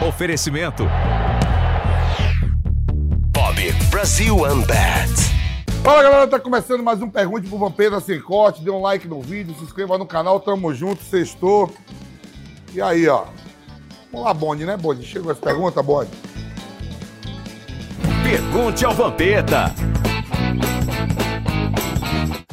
Oferecimento. Bob Brasil Unbat. Fala galera, tá começando mais um Pergunte pro Vampeta Sem Corte. Dê um like no vídeo, se inscreva no canal, tamo junto, sextou. E aí, ó. Vamos lá, Bonde, né, Bonde? Chegou essa pergunta, Bonde? Pergunte ao Vampeta.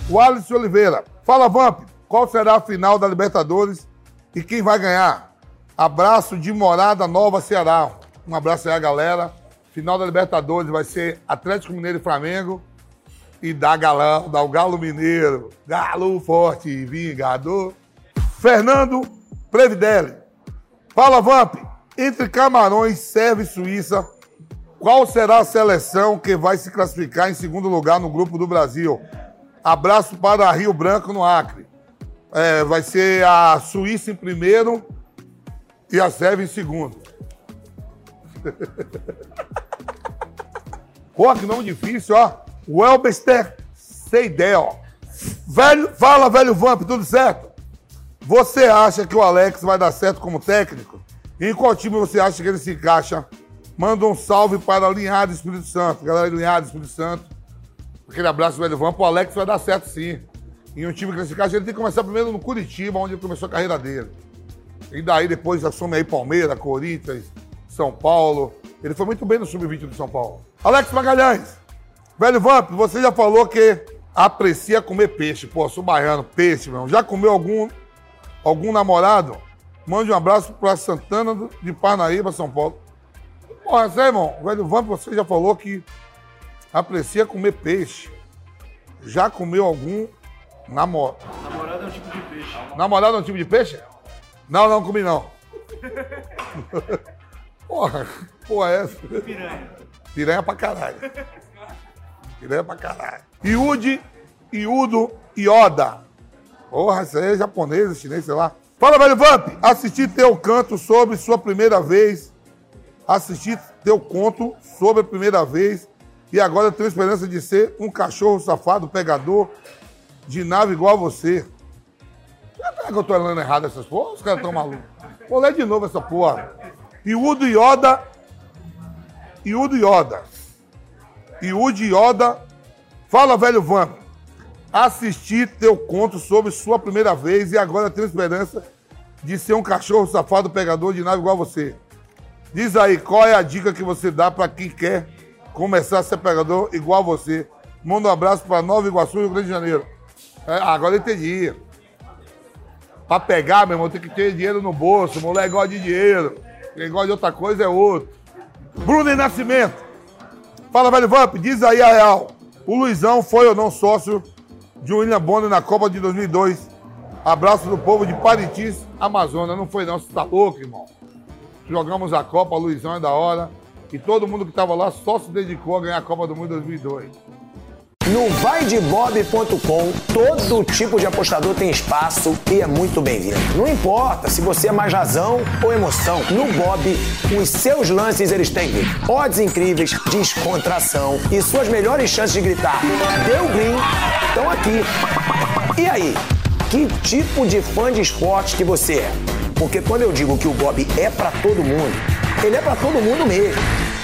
O Alisson Oliveira. Fala, Vamp. Qual será a final da Libertadores e quem vai ganhar? Abraço de Morada Nova, Ceará. Um abraço aí, galera. Final da Libertadores vai ser Atlético Mineiro e Flamengo. E da galão, dá o Galo Mineiro. Galo forte vingador. Fernando Previdelli. Fala, Vamp. Entre Camarões, Sérvia e Suíça, qual será a seleção que vai se classificar em segundo lugar no grupo do Brasil? Abraço para Rio Branco, no Acre. É, vai ser a Suíça em primeiro e a Sérvia em segundo. Pô, que nome difícil, ó. Welbester Seidel. Velho, fala, velho Vamp, tudo certo? Você acha que o Alex vai dar certo como técnico? Em qual time você acha que ele se encaixa? Manda um salve para Linhares Espírito Santo. Galera de Linhares Espírito Santo. Aquele abraço, velho Vamp. O Alex vai dar certo sim. Em um time que ele se encaixa, ele tem que começar primeiro no Curitiba, onde ele começou a carreira dele. E daí depois assume aí Palmeiras, Corinthians, São Paulo. Ele foi muito bem no Sub-20 do São Paulo. Alex Magalhães. Velho Vamp, você já falou que aprecia comer peixe. Pô, sou baiano, peixe, meu. Já comeu algum, algum namorado? Mande um abraço para Santana de Parnaíba, São Paulo. Porra, sério, irmão, velho Vamp, você já falou que aprecia comer peixe. Já comeu algum namorado? Namorado é um tipo de peixe. Namorado é um tipo de peixe? Não, não comi não. Porra, porra é essa? Piranha. Piranha pra caralho. Piranha pra caralho. Iude, Iudo, Ioda. Porra, isso aí é japonês, chinês, sei lá. Fala, velho Vamp. Assisti teu canto sobre sua primeira vez. Assisti teu conto sobre a primeira vez. E agora eu tenho esperança de ser um cachorro safado, pegador de nave igual a você. Será que eu tô lendo errado essas porra? Os caras tão malucos. Vou ler de novo essa porra. Iudo Ioda. Iudo Ioda. Iudo Ioda. Fala, velho Vamp. Assisti teu conto sobre sua primeira vez e agora tenho esperança de ser um cachorro safado pegador de nave igual você. Diz aí, qual é a dica que você dá pra quem quer começar a ser pegador igual você? Manda um abraço pra Nova Iguaçu, Rio Grande de Janeiro. É, agora eu entendi. Pra pegar, meu irmão, tem que ter dinheiro no bolso. Moleque gosta de dinheiro. Quem gosta de outra coisa é outro. Bruno e Nascimento. Fala, velho Vamp, diz aí a real. O Luizão foi ou não sócio de William Bonner na Copa de 2002? Abraço do povo de Paritis, Amazonas. Não foi não, você tá louco, irmão. Jogamos a Copa, Luizão é da hora. E todo mundo que tava lá só se dedicou a ganhar a Copa do Mundo 2002. No vaidebob.com, todo tipo de apostador tem espaço e é muito bem-vindo. Não importa se você é mais razão ou emoção, no Bob, os seus lances eles têm odds incríveis, descontração e suas melhores chances de gritar deu green estão aqui. E aí, que tipo de fã de esportes que você é? Porque quando eu digo que o Bob é pra todo mundo, ele é pra todo mundo mesmo.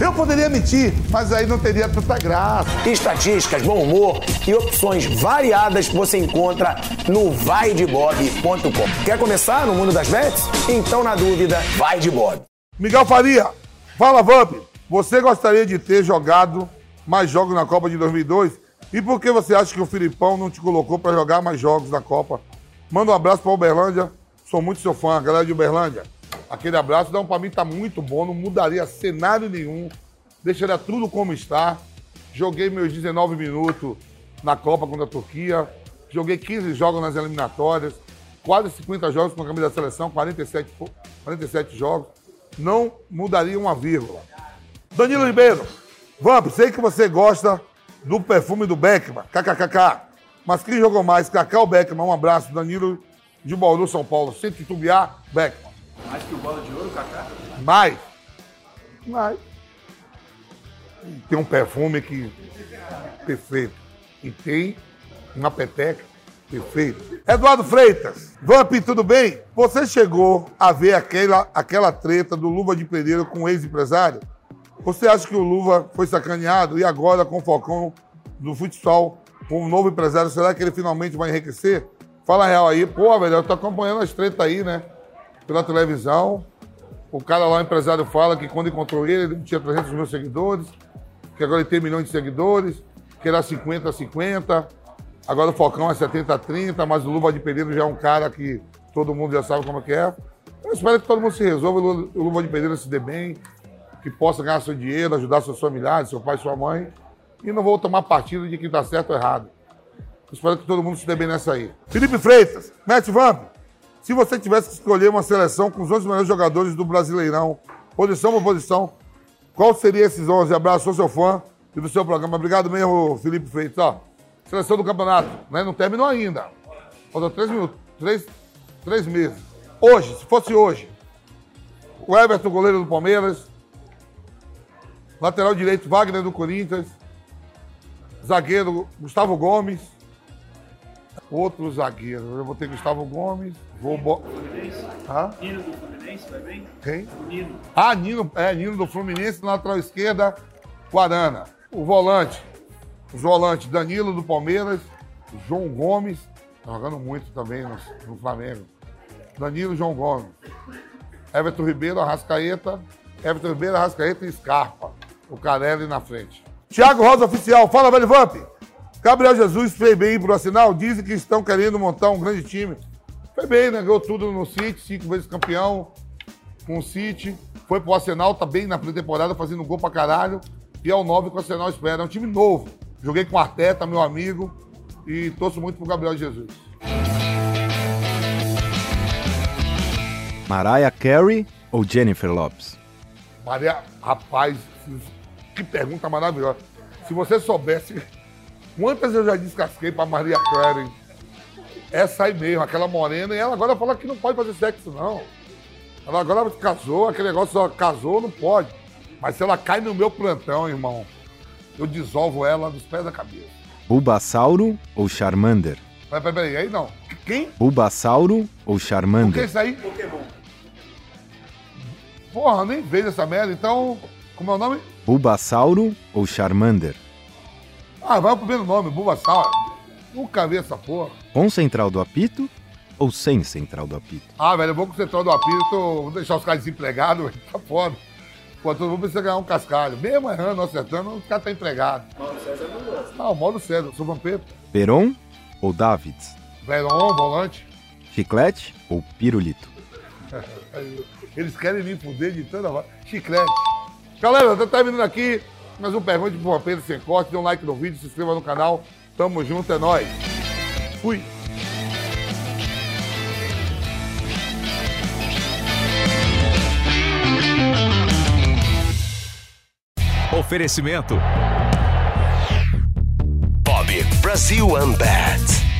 Eu poderia mentir, mas aí não teria tanta graça. Estatísticas, bom humor e opções variadas você encontra no vaidebob.com. Quer começar no mundo das bets? Então, na dúvida, vai de Bob. Miguel Faria, fala Vamp. Você gostaria de ter jogado mais jogos na Copa de 2002? E por que você acha que o Filipão não te colocou para jogar mais jogos na Copa? Manda um abraço para Uberlândia. Sou muito seu fã, galera de Uberlândia. Aquele abraço, não, para mim tá muito bom, não mudaria cenário nenhum. Deixaria tudo como está. Joguei meus 19 minutos na Copa contra a Turquia. Joguei 15 jogos nas eliminatórias. Quase 50 jogos com a camisa da seleção, 47, fo- 47 jogos. Não mudaria uma vírgula. Danilo Ribeiro, Vamp, sei que você gosta do perfume do Beckman, kkkk. Mas quem jogou mais? Cacau Beckman, um abraço. Danilo de Bauru, São Paulo. Sem titubear, Beckman. Mais que o bola de ouro, Kaká? Mais. Mais. Tem um perfume que. Perfeito. E tem uma peteca. Perfeito. Eduardo Freitas. Vamp, tudo bem? Você chegou a ver aquela, aquela treta do Luva de Pedreiro com o ex-empresário? Você acha que o Luva foi sacaneado e agora com o Falcão do futsal, com um novo empresário, será que ele finalmente vai enriquecer? Fala a real aí. Pô, velho, eu tô acompanhando as tretas aí, né? Pela televisão. O cara lá, o empresário, fala que quando encontrou ele, ele tinha 300 mil seguidores, que agora ele tem milhões de seguidores, que era 50 a 50. Agora o Falcão é 70 a 30, mas o Luva de Pedreiro já é um cara que todo mundo já sabe como é que é. Eu espero que todo mundo se resolva, o Luva de Pedreiro se dê bem, que possa ganhar seu dinheiro, ajudar seus familiares, seu pai, sua mãe. E não vou tomar partido de quem está certo ou errado. Eu espero que todo mundo se dê bem nessa aí. Felipe Freitas, Matt Vamp, se você tivesse que escolher uma seleção com os 11 melhores jogadores do Brasileirão, posição por posição, qual seria esses 11? Abraço, sou seu fã e do seu programa. Obrigado mesmo, Felipe Freitas. Ó, seleção do campeonato, né? Não terminou ainda. Faltam três minutos, três, três meses. Hoje, se fosse hoje, o Everton, goleiro do Palmeiras, lateral direito, Wagner do Corinthians, zagueiro, Gustavo Gomes, outro zagueiro, eu vou ter Gustavo Gomes, vou... Bo... Hã? Nino do Fluminense, vai bem? Quem? Nino. Ah, Nino, é, Nino do Fluminense, na lateral esquerda, Guarana. O volante, os volantes, Danilo do Palmeiras, João Gomes, tá jogando muito também no, no Flamengo. Danilo, João Gomes. Everton Ribeiro, Arrascaeta, Everton Ribeiro, Arrascaeta e Scarpa. O Carelli na frente. Thiago Rosa Oficial, fala, velho Vamp. Gabriel Jesus fez bem pro Arsenal, dizem que estão querendo montar um grande time. Foi bem, né? Ganhou tudo no City, cinco vezes campeão com o City. Foi pro Arsenal, tá bem na pré-temporada, fazendo gol pra caralho. E é o 9 que o Arsenal espera. É um time novo. Joguei com o Arteta, meu amigo, e torço muito pro Gabriel Jesus. Mariah Carey ou Jennifer Lopes? Maria, rapaz, que pergunta maravilhosa. Se você soubesse quantas eu já descasquei pra Maria Carey, essa aí mesmo, aquela morena, e ela agora fala que não pode fazer sexo, não. Ela agora casou, aquele negócio, ela casou, não pode. Mas se ela cai no meu plantão, irmão, eu dissolvo ela dos pés da cabeça. Bulbasauro ou Charmander? Peraí, peraí, peraí, aí não. Quem? Bulbasauro ou O que é Charmander? isso aí? Pokémon. Porra, nem vejo essa merda, então. Como é o nome? Bulbasauro ou Charmander? Ah, vai o primeiro nome, Bulbasaur. Nunca vi essa porra. Com central do apito ou sem central do apito? Ah, velho, eu vou com o central do apito, vou deixar os caras desempregados, velho, tá foda. Pô, todo mundo precisa ganhar um cascalho. Mesmo errando, acertando, os caras tá empregado. Mauro César não gosta. Ah, o Mauro César, sou vampiro. Peron ou Davids? Veron, volante. Chiclete ou pirulito? Eles querem me fuder de toda hora. Chiclete. Galera, tá terminando aqui. Mais um pergunta pro Vampiro Sem Corte. Dê um like no vídeo, se inscreva no canal. Tamo junto, é nóis. Fui. Oferecimento. Bob Brasil Unbat.